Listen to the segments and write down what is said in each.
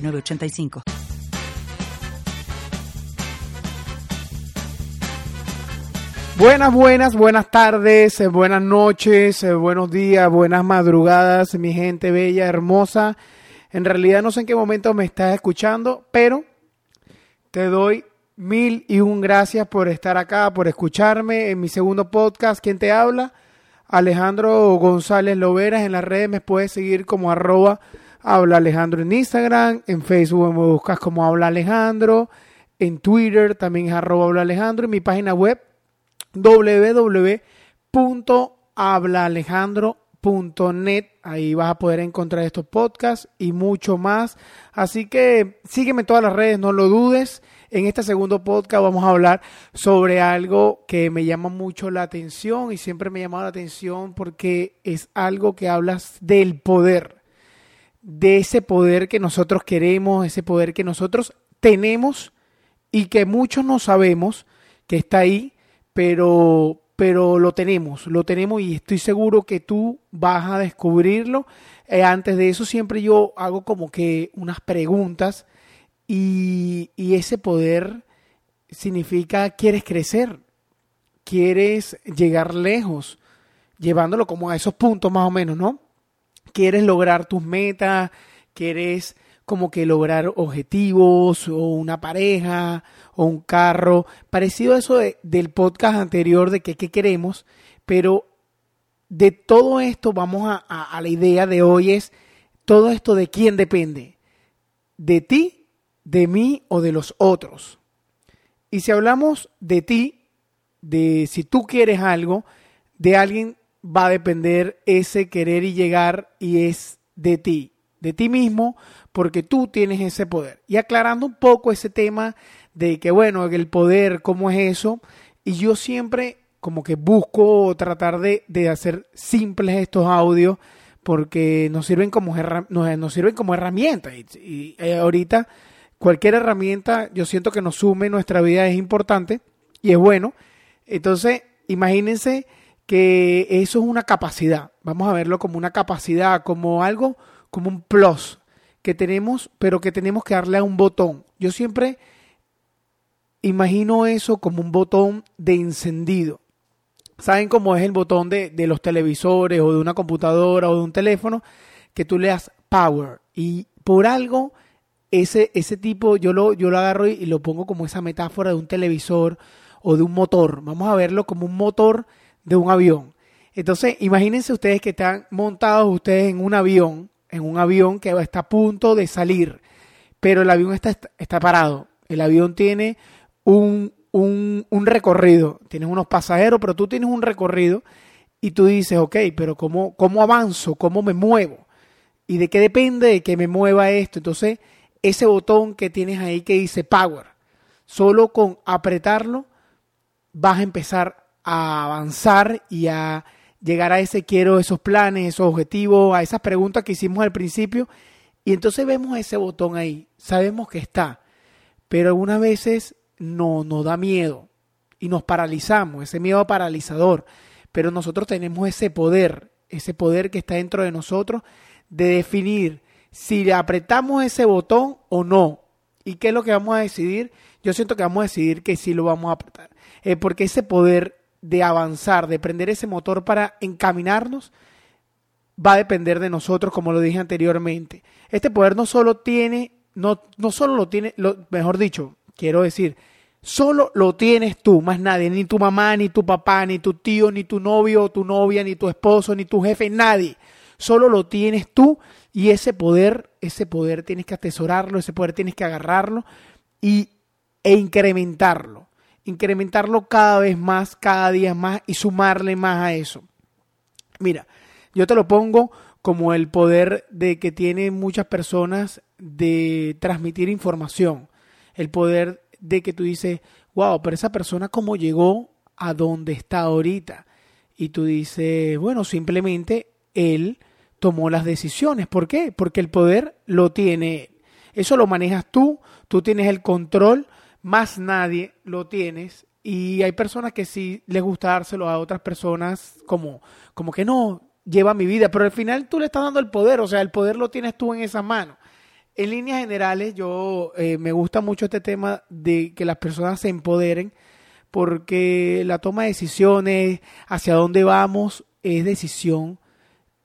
985. Buenas, buenas, buenas tardes, eh, buenas noches, eh, buenos días, buenas madrugadas, mi gente bella, hermosa. En realidad no sé en qué momento me estás escuchando, pero te doy mil y un gracias por estar acá, por escucharme en mi segundo podcast. ¿Quién te habla? Alejandro González Loveras. En las redes me puedes seguir como arroba Habla Alejandro en Instagram, en Facebook me buscas como Habla Alejandro, en Twitter también es arroba Habla Alejandro, en mi página web www.hablaalejandro.net. Ahí vas a poder encontrar estos podcasts y mucho más. Así que sígueme en todas las redes, no lo dudes. En este segundo podcast vamos a hablar sobre algo que me llama mucho la atención y siempre me ha llamado la atención porque es algo que hablas del poder de ese poder que nosotros queremos, ese poder que nosotros tenemos y que muchos no sabemos que está ahí, pero, pero lo tenemos, lo tenemos y estoy seguro que tú vas a descubrirlo. Eh, antes de eso siempre yo hago como que unas preguntas y, y ese poder significa quieres crecer, quieres llegar lejos, llevándolo como a esos puntos más o menos, ¿no? Quieres lograr tus metas, quieres como que lograr objetivos o una pareja o un carro, parecido a eso del podcast anterior de qué queremos, pero de todo esto vamos a la idea de hoy es todo esto de quién depende, de ti, de mí o de los otros. Y si hablamos de ti, de si tú quieres algo, de alguien va a depender ese querer y llegar y es de ti, de ti mismo, porque tú tienes ese poder. Y aclarando un poco ese tema de que, bueno, el poder, ¿cómo es eso? Y yo siempre como que busco tratar de, de hacer simples estos audios porque nos sirven como, nos, sirven como herramientas. Y, y ahorita cualquier herramienta yo siento que nos sume en nuestra vida es importante y es bueno. Entonces, imagínense que eso es una capacidad. Vamos a verlo como una capacidad, como algo, como un plus que tenemos, pero que tenemos que darle a un botón. Yo siempre imagino eso como un botón de encendido. ¿Saben cómo es el botón de, de, los televisores o de una computadora o de un teléfono? Que tú le das power. Y por algo, ese, ese tipo, yo lo, yo lo agarro y lo pongo como esa metáfora de un televisor o de un motor. Vamos a verlo como un motor de un avión. Entonces, imagínense ustedes que están montados ustedes en un avión, en un avión que está a punto de salir, pero el avión está, está parado. El avión tiene un, un, recorrido, tienes unos pasajeros, pero tú tienes un recorrido y tú dices, ok, pero ¿cómo, cómo avanzo? ¿Cómo me muevo? ¿Y de qué depende de que me mueva esto? Entonces, ese botón que tienes ahí que dice Power, solo con apretarlo vas a empezar a avanzar y a llegar a ese quiero, esos planes, esos objetivos, a esas preguntas que hicimos al principio. Y entonces vemos ese botón ahí, sabemos que está, pero algunas veces no nos da miedo y nos paralizamos, ese miedo paralizador. Pero nosotros tenemos ese poder, ese poder que está dentro de nosotros de definir si le apretamos ese botón o no. ¿Y qué es lo que vamos a decidir? Yo siento que vamos a decidir que sí lo vamos a apretar. Eh, porque ese poder de avanzar, de prender ese motor para encaminarnos, va a depender de nosotros, como lo dije anteriormente. Este poder no solo tiene, no, no solo lo tiene, lo, mejor dicho, quiero decir, solo lo tienes tú, más nadie, ni tu mamá, ni tu papá, ni tu tío, ni tu novio, tu novia, ni tu esposo, ni tu jefe, nadie. Solo lo tienes tú y ese poder, ese poder tienes que atesorarlo, ese poder tienes que agarrarlo y, e incrementarlo incrementarlo cada vez más, cada día más y sumarle más a eso. Mira, yo te lo pongo como el poder de que tienen muchas personas de transmitir información, el poder de que tú dices, wow, pero esa persona cómo llegó a donde está ahorita. Y tú dices, bueno, simplemente él tomó las decisiones. ¿Por qué? Porque el poder lo tiene. Eso lo manejas tú, tú tienes el control, más nadie lo tienes. Y hay personas que sí les gusta dárselo a otras personas como, como que no, lleva mi vida, pero al final tú le estás dando el poder, o sea, el poder lo tienes tú en esa mano. En líneas generales, yo eh, me gusta mucho este tema de que las personas se empoderen, porque la toma de decisiones, hacia dónde vamos, es decisión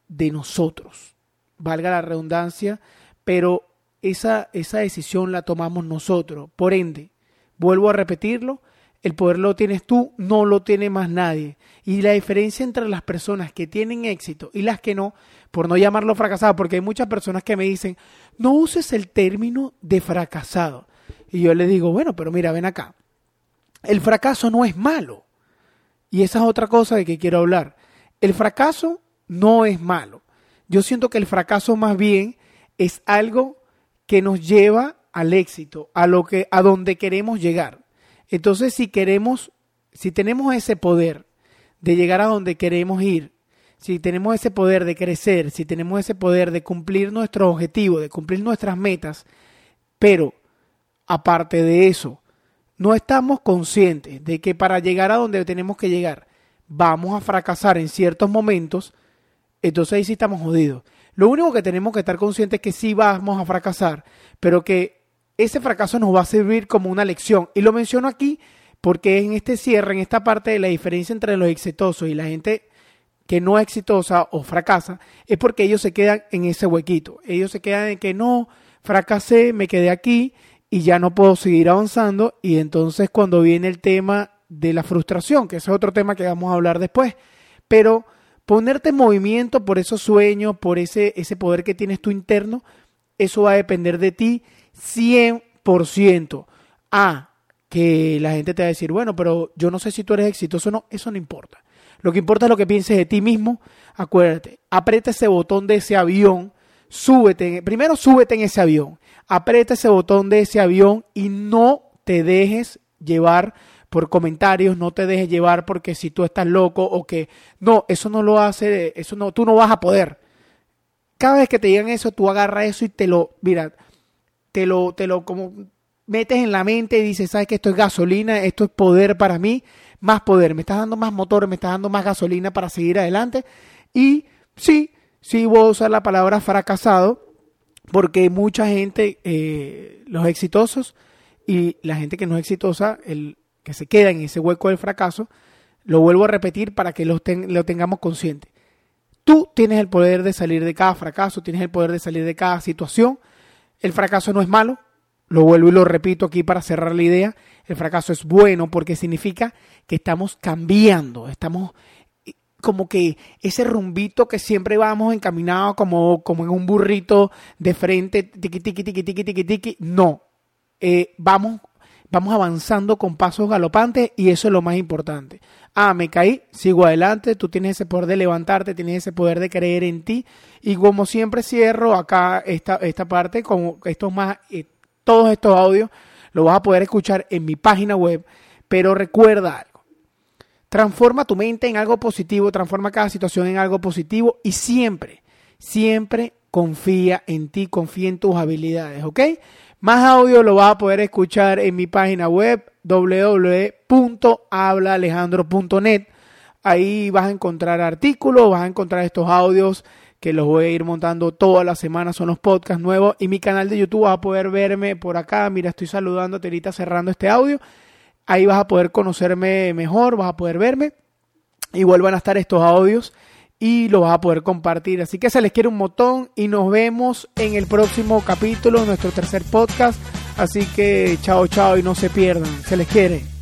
de nosotros, valga la redundancia, pero esa, esa decisión la tomamos nosotros. Por ende, vuelvo a repetirlo, el poder lo tienes tú, no lo tiene más nadie. Y la diferencia entre las personas que tienen éxito y las que no, por no llamarlo fracasado, porque hay muchas personas que me dicen, no uses el término de fracasado. Y yo le digo, bueno, pero mira, ven acá. El fracaso no es malo. Y esa es otra cosa de que quiero hablar. El fracaso no es malo. Yo siento que el fracaso más bien es algo que nos lleva al éxito, a lo que a donde queremos llegar. Entonces, si queremos, si tenemos ese poder de llegar a donde queremos ir, si tenemos ese poder de crecer, si tenemos ese poder de cumplir nuestro objetivo, de cumplir nuestras metas, pero aparte de eso, no estamos conscientes de que para llegar a donde tenemos que llegar vamos a fracasar en ciertos momentos, entonces ahí sí estamos jodidos. Lo único que tenemos que estar conscientes es que sí vamos a fracasar, pero que ese fracaso nos va a servir como una lección. Y lo menciono aquí porque en este cierre, en esta parte de la diferencia entre los exitosos y la gente que no es exitosa o fracasa, es porque ellos se quedan en ese huequito. Ellos se quedan en que no, fracasé, me quedé aquí y ya no puedo seguir avanzando. Y entonces cuando viene el tema de la frustración, que ese es otro tema que vamos a hablar después, pero ponerte en movimiento por esos sueños, por ese, ese poder que tienes tú interno, eso va a depender de ti 100%. A, que la gente te va a decir, bueno, pero yo no sé si tú eres exitoso o no, eso no importa. Lo que importa es lo que pienses de ti mismo. Acuérdate, aprieta ese botón de ese avión, súbete, primero súbete en ese avión, aprieta ese botón de ese avión y no te dejes llevar por comentarios, no te dejes llevar porque si tú estás loco o que no, eso no lo hace, eso no, tú no vas a poder. Cada vez que te digan eso, tú agarras eso y te lo, mira, te lo, te lo como metes en la mente y dices, sabes que esto es gasolina, esto es poder para mí, más poder, me estás dando más motor, me estás dando más gasolina para seguir adelante. Y sí, sí voy a usar la palabra fracasado, porque mucha gente, eh, los exitosos y la gente que no es exitosa, el, que se queda en ese hueco del fracaso, lo vuelvo a repetir para que lo, lo tengamos consciente. Tú tienes el poder de salir de cada fracaso, tienes el poder de salir de cada situación. El fracaso no es malo, lo vuelvo y lo repito aquí para cerrar la idea. El fracaso es bueno porque significa que estamos cambiando, estamos eh, como que ese rumbito que siempre vamos encaminados como, como en un burrito de frente, tiqui, tiqui, tiqui, tiqui, tiqui, tiqui. No, eh, vamos vamos avanzando con pasos galopantes y eso es lo más importante. Ah, me caí, sigo adelante, tú tienes ese poder de levantarte, tienes ese poder de creer en ti y como siempre cierro acá esta, esta parte con estos más, eh, todos estos audios lo vas a poder escuchar en mi página web, pero recuerda algo. Transforma tu mente en algo positivo, transforma cada situación en algo positivo y siempre, siempre confía en ti, confía en tus habilidades, ¿ok? Más audio lo vas a poder escuchar en mi página web www.hablalejandro.net. Ahí vas a encontrar artículos, vas a encontrar estos audios que los voy a ir montando todas las semanas, son los podcasts nuevos. Y mi canal de YouTube vas a poder verme por acá. Mira, estoy saludándote ahorita cerrando este audio. Ahí vas a poder conocerme mejor, vas a poder verme. Igual van a estar estos audios y lo vas a poder compartir. Así que se les quiere un montón y nos vemos en el próximo capítulo, nuestro tercer podcast. Así que chao, chao y no se pierdan. Se les quiere.